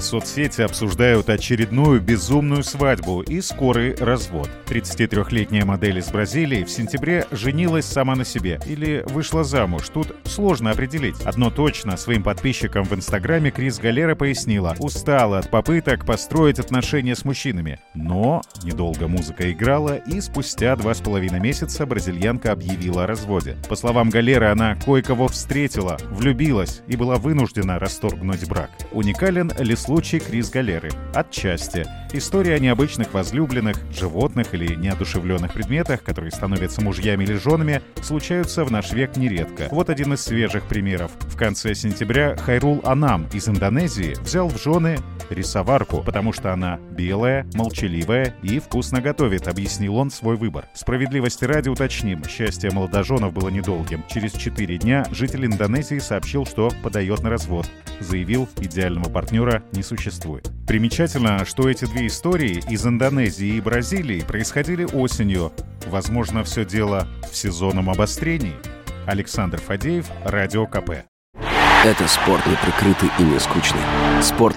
Соцсети обсуждают очередную безумную свадьбу и скорый развод. 33-летняя модель из Бразилии в сентябре женилась сама на себе или вышла замуж. Тут сложно определить. Одно точно, своим подписчикам в Инстаграме Крис Галера пояснила, устала от попыток построить отношения с мужчинами. Но недолго музыка играла, и спустя два с половиной месяца бразильянка объявила о разводе. По словам Галеры, она кое-кого встретила, влюбилась и была вынуждена расторгнуть брак. Уникален ли случай Крис Галеры. Отчасти. История о необычных возлюбленных, животных или неодушевленных предметах, которые становятся мужьями или женами, случаются в наш век нередко. Вот один из свежих примеров. В конце сентября Хайрул Анам из Индонезии взял в жены рисоварку, потому что она белая, молчаливая и вкусно готовит, объяснил он свой выбор. Справедливости ради уточним, счастье молодоженов было недолгим. Через четыре дня житель Индонезии сообщил, что подает на развод. Заявил, идеального партнера не существует. Примечательно, что эти две истории из Индонезии и Бразилии происходили осенью. Возможно, все дело в сезонном обострении. Александр Фадеев, Радио КП. Это спорт не прикрытый и не скучный. Спорт,